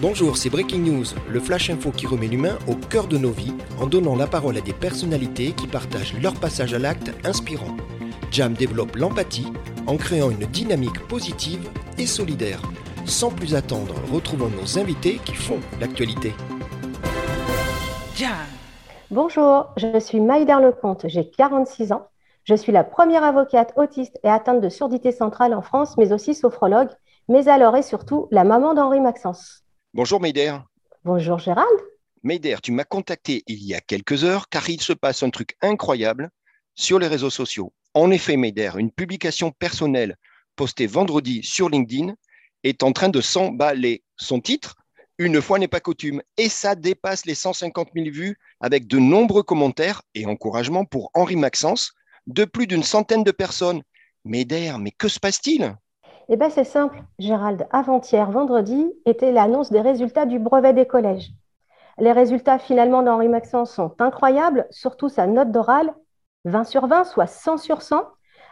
Bonjour, c'est Breaking News, le flash info qui remet l'humain au cœur de nos vies en donnant la parole à des personnalités qui partagent leur passage à l'acte inspirant. Jam développe l'empathie en créant une dynamique positive et solidaire. Sans plus attendre, retrouvons nos invités qui font l'actualité. Bonjour, je suis Maïder Lecomte, j'ai 46 ans. Je suis la première avocate autiste et atteinte de surdité centrale en France, mais aussi sophrologue, mais alors et surtout la maman d'Henri Maxence. Bonjour Meider. Bonjour Gérald. Meider, tu m'as contacté il y a quelques heures car il se passe un truc incroyable sur les réseaux sociaux. En effet, Meider, une publication personnelle postée vendredi sur LinkedIn est en train de s'emballer. Son titre, Une fois n'est pas coutume, et ça dépasse les 150 000 vues avec de nombreux commentaires et encouragements pour Henri Maxence de plus d'une centaine de personnes. Meider, mais que se passe-t-il? Eh bien, c'est simple, Gérald. Avant-hier, vendredi, était l'annonce des résultats du brevet des collèges. Les résultats finalement d'Henri Maxence sont incroyables, surtout sa note d'oral, 20 sur 20, soit 100 sur 100,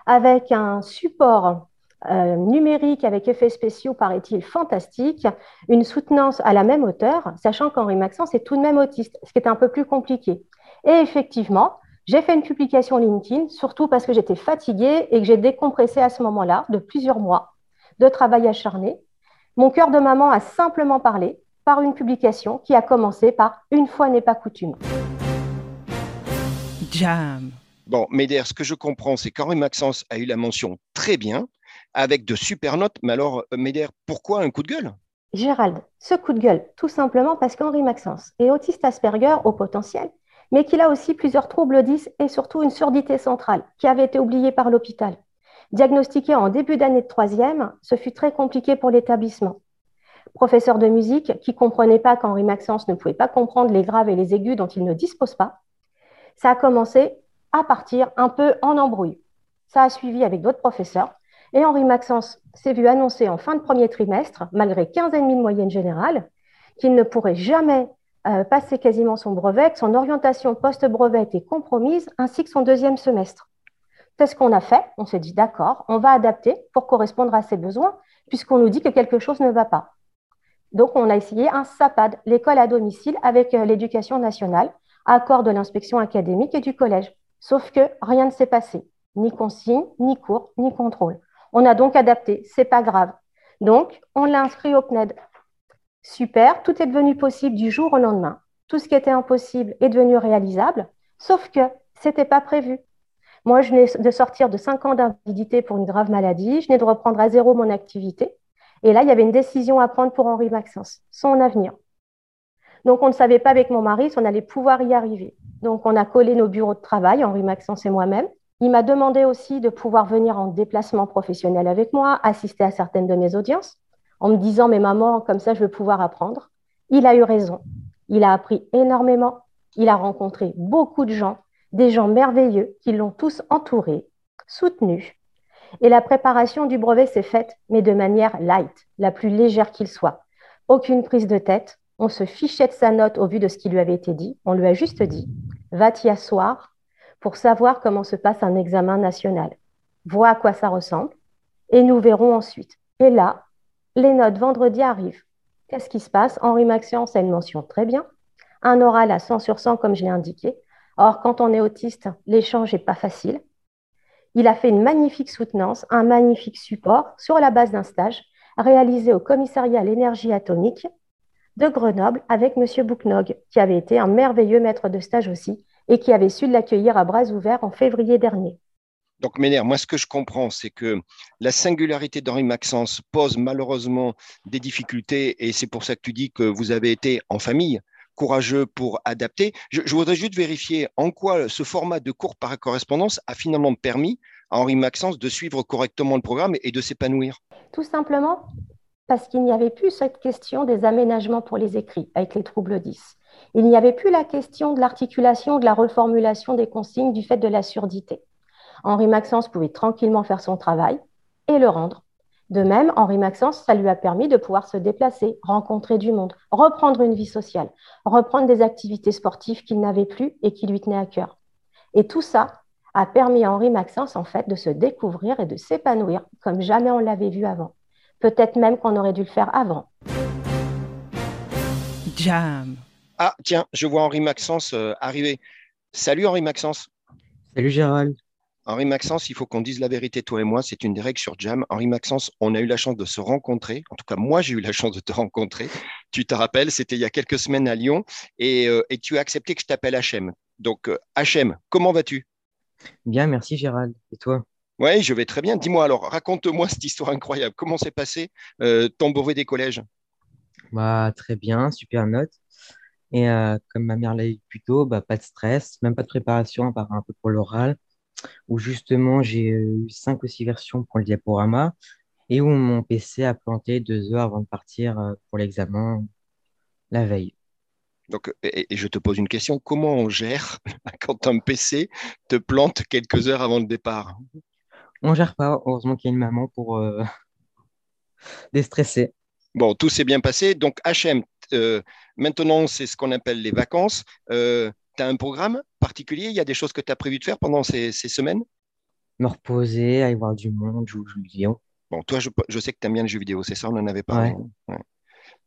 avec un support euh, numérique avec effets spéciaux, paraît-il, fantastique, une soutenance à la même hauteur, sachant qu'Henri Maxence est tout de même autiste, ce qui est un peu plus compliqué. Et effectivement, j'ai fait une publication LinkedIn, surtout parce que j'étais fatiguée et que j'ai décompressé à ce moment-là de plusieurs mois de travail acharné, mon cœur de maman a simplement parlé par une publication qui a commencé par Une fois n'est pas coutume. Jam. Bon, Médère, ce que je comprends, c'est qu'Henri Maxence a eu la mention très bien, avec de super notes. Mais alors, euh, Médère, pourquoi un coup de gueule? Gérald, ce coup de gueule, tout simplement parce qu'Henri Maxence est autiste Asperger au potentiel, mais qu'il a aussi plusieurs troubles 10 et surtout une surdité centrale qui avait été oubliée par l'hôpital. Diagnostiqué en début d'année de troisième, ce fut très compliqué pour l'établissement. Professeur de musique qui comprenait pas qu'Henri Maxence ne pouvait pas comprendre les graves et les aigus dont il ne dispose pas, ça a commencé à partir un peu en embrouille. Ça a suivi avec d'autres professeurs et Henri Maxence s'est vu annoncer en fin de premier trimestre, malgré 15,5 de moyenne générale, qu'il ne pourrait jamais euh, passer quasiment son brevet, que son orientation post-brevet était compromise, ainsi que son deuxième semestre. C'est ce qu'on a fait. On s'est dit, d'accord, on va adapter pour correspondre à ses besoins, puisqu'on nous dit que quelque chose ne va pas. Donc, on a essayé un SAPAD, l'école à domicile, avec euh, l'éducation nationale, accord de l'inspection académique et du collège. Sauf que rien ne s'est passé, ni consigne, ni cours, ni contrôle. On a donc adapté, c'est pas grave. Donc, on l'a inscrit au CNED. Super, tout est devenu possible du jour au lendemain. Tout ce qui était impossible est devenu réalisable, sauf que ce n'était pas prévu. Moi, je venais de sortir de 5 ans d'invalidité pour une grave maladie. Je venais de reprendre à zéro mon activité. Et là, il y avait une décision à prendre pour Henri Maxence, son avenir. Donc, on ne savait pas avec mon mari si on allait pouvoir y arriver. Donc, on a collé nos bureaux de travail, Henri Maxence et moi-même. Il m'a demandé aussi de pouvoir venir en déplacement professionnel avec moi, assister à certaines de mes audiences, en me disant, mais maman, comme ça, je veux pouvoir apprendre. Il a eu raison. Il a appris énormément. Il a rencontré beaucoup de gens des gens merveilleux qui l'ont tous entouré, soutenu. Et la préparation du brevet s'est faite, mais de manière light, la plus légère qu'il soit. Aucune prise de tête. On se fichait de sa note au vu de ce qui lui avait été dit. On lui a juste dit va t'y asseoir pour savoir comment se passe un examen national. Vois à quoi ça ressemble et nous verrons ensuite. Et là, les notes vendredi arrivent. Qu'est-ce qui se passe? Henri Maxence a une mention très bien. Un oral à 100 sur 100, comme je l'ai indiqué. Or, quand on est autiste, l'échange n'est pas facile. Il a fait une magnifique soutenance, un magnifique support sur la base d'un stage réalisé au commissariat à l'énergie atomique de Grenoble avec M. Bouknog, qui avait été un merveilleux maître de stage aussi et qui avait su l'accueillir à bras ouverts en février dernier. Donc, Ménère, moi, ce que je comprends, c'est que la singularité d'Henri Maxence pose malheureusement des difficultés, et c'est pour ça que tu dis que vous avez été en famille courageux pour adapter. Je, voudrais juste vérifier en quoi ce format de cours par correspondance a finalement permis à Henri Maxence de suivre correctement le programme et de s'épanouir. Tout simplement parce qu'il n'y avait plus cette question des aménagements pour les écrits avec les troubles 10. Il n'y avait plus la question de l'articulation, de la reformulation des consignes du fait de la surdité. Henri Maxence pouvait tranquillement faire son travail et le rendre de même, Henri Maxence, ça lui a permis de pouvoir se déplacer, rencontrer du monde, reprendre une vie sociale, reprendre des activités sportives qu'il n'avait plus et qui lui tenaient à cœur. Et tout ça a permis à Henri Maxence, en fait, de se découvrir et de s'épanouir comme jamais on l'avait vu avant. Peut-être même qu'on aurait dû le faire avant. Jam. Ah, tiens, je vois Henri Maxence euh, arriver. Salut Henri Maxence. Salut Gérald. Henri Maxence, il faut qu'on dise la vérité, toi et moi, c'est une des règles sur Jam. Henri Maxence, on a eu la chance de se rencontrer. En tout cas, moi, j'ai eu la chance de te rencontrer. Tu te rappelles, c'était il y a quelques semaines à Lyon et, euh, tu as accepté que je t'appelle HM. Donc, euh, HM, comment vas-tu? Bien, merci Gérald. Et toi? Oui, je vais très bien. Dis-moi alors, raconte-moi cette histoire incroyable. Comment s'est passé euh, ton brevet des collèges? Bah, Très bien, super note. Et comme ma mère l'a dit plus tôt, bah, pas de stress, même pas de préparation à part un peu pour l'oral où justement j'ai eu cinq ou six versions pour le diaporama et où mon PC a planté deux heures avant de partir euh, pour l'examen la veille. Donc, et, je te pose une question, comment on gère quand un PC te plante quelques heures avant le départ? On gère pas, heureusement qu'il y a une maman pour euh, déstresser. Bon, tout s'est bien passé. Donc, HM, euh, maintenant, c'est ce qu'on appelle les vacances tu as un programme particulier? Il y a des choses que tu as prévu de faire pendant ces, semaines? Me reposer, aller voir du monde, jouer aux jeux vidéo. Bon, toi, je, sais que tu aimes bien les jeux vidéo, c'est ça? On en avait parlé.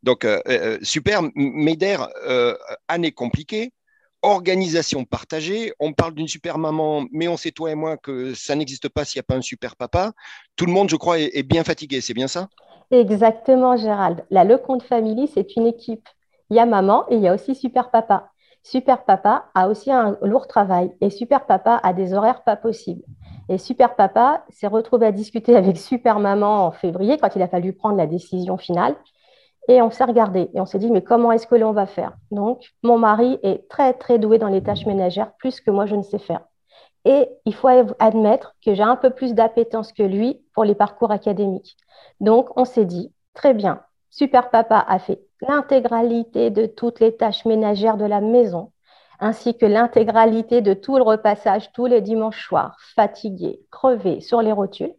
Donc, euh, euh, super. Méder, euh, année compliquée, organisation partagée. On parle d'une super maman, mais on sait, toi et moi, que ça n'existe pas s'il n'y a pas un super papa. Tout le monde, je crois, est, bien fatigué, c'est bien ça? Exactement, Gérald. La Lecomte Family, c'est une équipe. Il y a maman et il y a aussi super papa. Super Papa a aussi un lourd travail et Super Papa a des horaires pas possibles. Et Super Papa s'est retrouvé à discuter avec Super Maman en février quand il a fallu prendre la décision finale. Et on s'est regardé et on s'est dit, mais comment est-ce que l'on va faire? Donc, mon mari est très, très doué dans les tâches ménagères, plus que moi, je ne sais faire. Et il faut admettre que j'ai un peu plus d'appétence que lui pour les parcours académiques. Donc, on s'est dit, très bien, Super Papa a fait l'intégralité de toutes les tâches ménagères de la maison, ainsi que l'intégralité de tout le repassage tous les dimanches soirs, fatigué, crevé sur les rotules,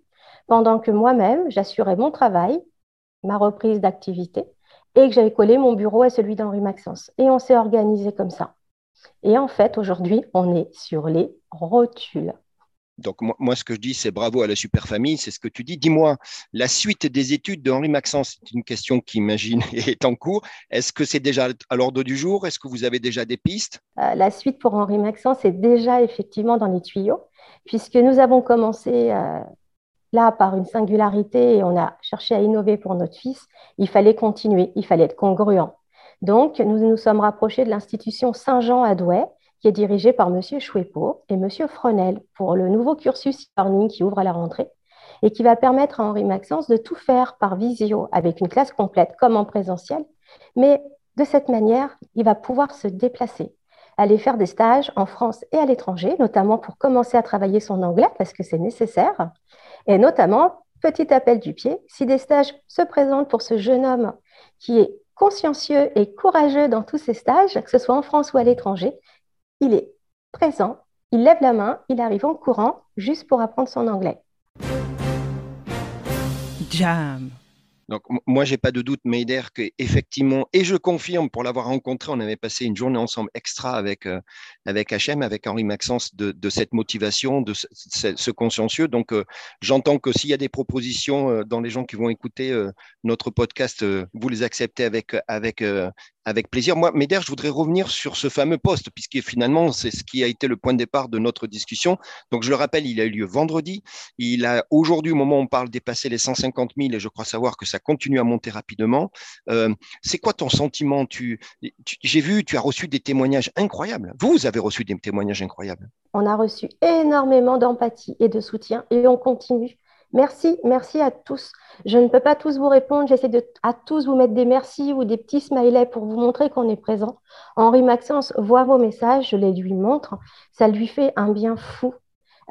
pendant que moi-même, j'assurais mon travail, ma reprise d'activité, et que j'avais collé mon bureau à celui d'Henri Maxence. Et on s'est organisé comme ça. Et en fait, aujourd'hui, on est sur les rotules. Donc, moi, ce que je dis, c'est bravo à la super famille, c'est ce que tu dis. Dis-moi, la suite des études de Henri Maxence, c'est une question qui, imagine, est en cours. Est-ce que c'est déjà à l'ordre du jour? Est-ce que vous avez déjà des pistes? Euh, La suite pour Henri Maxence est déjà effectivement dans les tuyaux, puisque nous avons commencé euh, là par une singularité et on a cherché à innover pour notre fils. Il fallait continuer, il fallait être congruent. Donc, nous nous sommes rapprochés de l'institution Saint-Jean à Douai, qui est dirigé par M. Chouepo et M. Frenel pour le nouveau cursus e-learning qui ouvre à la rentrée et qui va permettre à Henri Maxence de tout faire par visio avec une classe complète comme en présentiel. Mais de cette manière, il va pouvoir se déplacer, aller faire des stages en France et à l'étranger, notamment pour commencer à travailler son anglais parce que c'est nécessaire. Et notamment, petit appel du pied, si des stages se présentent pour ce jeune homme qui est consciencieux et courageux dans tous ses stages, que ce soit en France ou à l'étranger, il est présent, il lève la main, il arrive en courant juste pour apprendre son anglais. Jam. Donc, moi, j'ai pas de doute, Meider, qu'effectivement, et je confirme, pour l'avoir rencontré, on avait passé une journée ensemble extra avec, euh, avec HM, avec Henri Maxence, de, cette motivation, de ce, consciencieux. Donc, euh, j'entends que s'il y a des propositions euh, dans les gens qui vont écouter notre podcast, vous les acceptez avec, avec, avec plaisir. Moi, Méder, je voudrais revenir sur ce fameux poste, puisque finalement, c'est ce qui a été le point de départ de notre discussion. Donc, je le rappelle, il a eu lieu vendredi. Il a aujourd'hui, au moment où on parle, dépassé les 150 000 et je crois savoir que ça continue à monter rapidement. Euh, c'est quoi ton sentiment? J'ai vu, tu as reçu des témoignages incroyables. Vous avez reçu des témoignages incroyables. On a reçu énormément d'empathie et de soutien et on continue. Merci, merci à tous. Je ne peux pas tous vous répondre. J'essaie de à tous vous mettre des merci ou des petits smileys pour vous montrer qu'on est présent. Henri Maxence voit vos messages, je les lui montre. Ça lui fait un bien fou.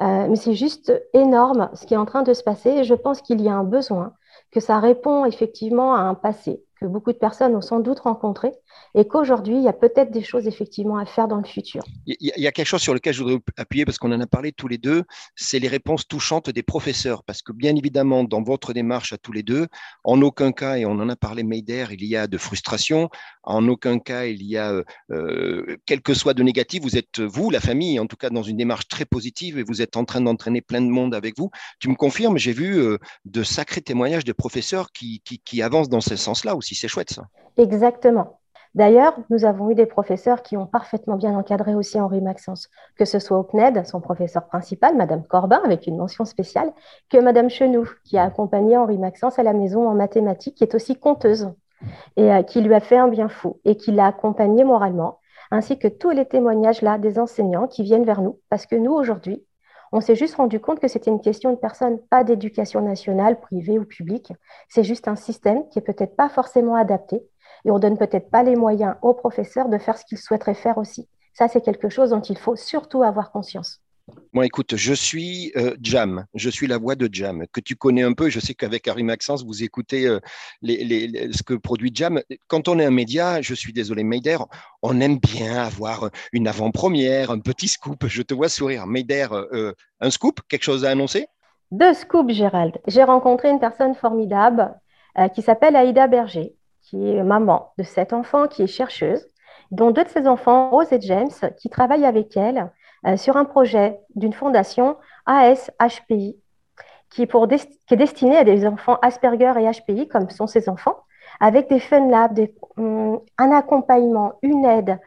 Euh, mais c'est juste énorme ce qui est en train de se passer je pense qu'il y a un besoin, que ça répond effectivement à un passé. Que beaucoup de personnes ont sans doute rencontré et qu'aujourd'hui, il y a peut-être des choses effectivement à faire dans le futur. Il y a quelque chose sur lequel je voudrais appuyer parce qu'on en a parlé tous les deux, c'est les réponses touchantes des professeurs. Parce que bien évidemment, dans votre démarche à tous les deux, en aucun cas, et on en a parlé Meider, il y a de frustration, en aucun cas il y a, euh, euh, quel que soit de négatif, vous êtes, vous, la famille, en tout cas dans une démarche très positive et vous êtes en train d'entraîner plein de monde avec vous. Tu me confirmes, j'ai vu euh, de sacrés témoignages de professeurs qui, avancent dans ce sens-là aussi. C'est chouette ça. Exactement. D'ailleurs, nous avons eu des professeurs qui ont parfaitement bien encadré aussi Henri Maxence, que ce soit au CNED, son professeur principal, Madame Corbin, avec une mention spéciale, que Madame Chenoux, qui a accompagné Henri Maxence à la maison en mathématiques, qui est aussi conteuse, et euh, qui lui a fait un bien fou, et qui l'a accompagné moralement, ainsi que tous les témoignages là des enseignants qui viennent vers nous, parce que nous, aujourd'hui, on s'est juste rendu compte que c'était une question de personnes, pas d'éducation nationale, privée ou publique. C'est juste un système qui est peut-être pas forcément adapté et on donne peut-être pas les moyens aux professeurs de faire ce qu'ils souhaiteraient faire aussi. Ça, c'est quelque chose dont il faut surtout avoir conscience. Moi, écoute, je suis euh, Jam, je suis la voix de Jam, que tu connais un peu. Je sais qu'avec Harry Maxence, vous écoutez euh, ce que produit Jam. Quand on est un média, je suis désolé, Meider, on aime bien avoir une avant-première, un petit scoop. Je te vois sourire. Meider, euh, un scoop, quelque chose à annoncer? Deux scoops, Gérald. J'ai rencontré une personne formidable qui s'appelle Aïda Berger, qui est maman de sept enfants, qui est chercheuse, dont deux de ses enfants, Rose et James, qui travaillent avec elle euh, sur un projet d'une fondation ASHPI, qui est, pour à des enfants Asperger et HPI, comme sont ses enfants, avec des fun labs, hum, un accompagnement, une aide,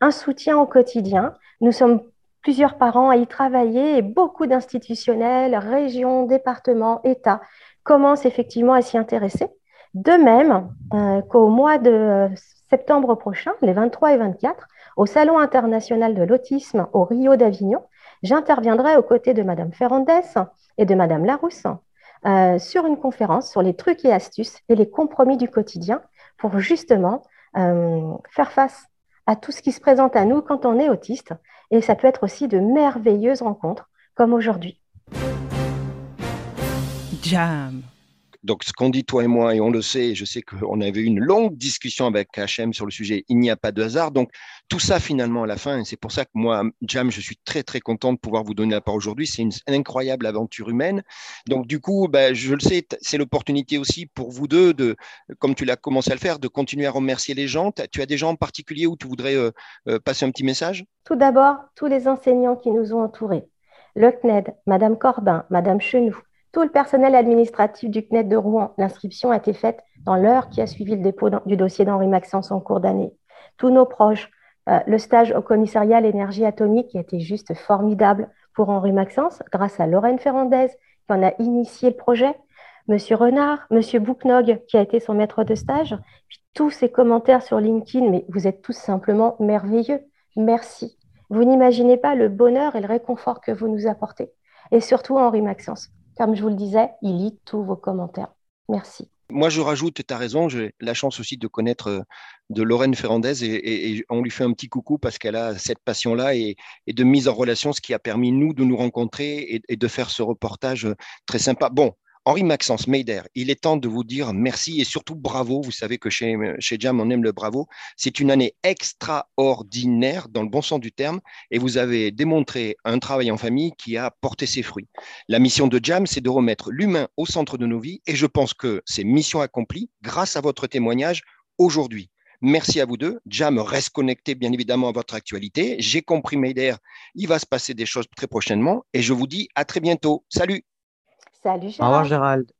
un soutien au quotidien. Nous sommes plusieurs parents à y travailler et beaucoup d'institutionnels, régions, départements, États commencent effectivement à s'y intéresser. De même euh, qu'au mois de septembre prochain, les 23 et 24, au Salon international de l'autisme au Rio d'Avignon, j'interviendrai aux côtés de Madame Ferrandez et de Madame Larousse euh, sur une conférence sur les trucs et astuces et les compromis du quotidien pour justement euh, faire face à tout ce qui se présente à nous quand on est autiste. Et ça peut être aussi de merveilleuses rencontres comme aujourd'hui. Jam. Donc, ce qu'on dit toi et moi, et on le sait, je sais qu'on avait eu une longue discussion avec HM sur le sujet, il n'y a pas de hasard. Donc, tout ça, finalement, à la fin, c'est pour ça que moi, Jam, je suis très, très content de pouvoir vous donner la parole aujourd'hui. C'est une, incroyable aventure humaine. Donc, du coup, ben, je le sais, c'est l'opportunité aussi pour vous deux, de, comme tu l'as commencé à le faire, de continuer à remercier les gens. Tu as des gens en particulier où tu voudrais euh, euh, passer un petit message? Tout d'abord, tous les enseignants qui nous ont entourés. Le CNED, Madame Corbin, Madame Chenoux, tout le personnel administratif du CNED de Rouen. L'inscription a été faite dans l'heure qui a suivi le dépôt du dossier d'Henri Maxence en cours d'année. Tous nos proches, euh, le stage au commissariat l'énergie atomique qui a été juste formidable pour Henri Maxence, grâce à Lorraine Ferrandez qui en a initié le projet, Monsieur Renard, Monsieur Bouknog qui a été son maître de stage, tous ces commentaires sur LinkedIn, mais vous êtes tous simplement merveilleux. Merci. Vous n'imaginez pas le bonheur et le réconfort que vous nous apportez. Et surtout Henri Maxence. Comme je vous le disais, il lit tous vos commentaires. Merci. Moi, je rajoute, tu as raison, j'ai la chance aussi de connaître euh, de Lorraine Ferrandez et, on lui fait un petit coucou parce qu'elle a cette passion-là et, de mise en relation, ce qui a permis nous de nous rencontrer et, et de faire ce reportage euh, très sympa. Bon, Henri Maxence Meider, il est temps de vous dire merci et surtout bravo. Vous savez que chez, chez Jam, on aime le bravo. C'est une année extraordinaire dans le bon sens du terme et vous avez démontré un travail en famille qui a porté ses fruits. La mission de Jam, c'est de remettre l'humain au centre de nos vies et je pense que c'est mission accomplie grâce à votre témoignage aujourd'hui. Merci à vous deux. Jam reste connecté bien évidemment à votre actualité. J'ai compris Meider, il va se passer des choses très prochainement et je vous dis à très bientôt. Salut Salut Gérald. Au revoir Gérald.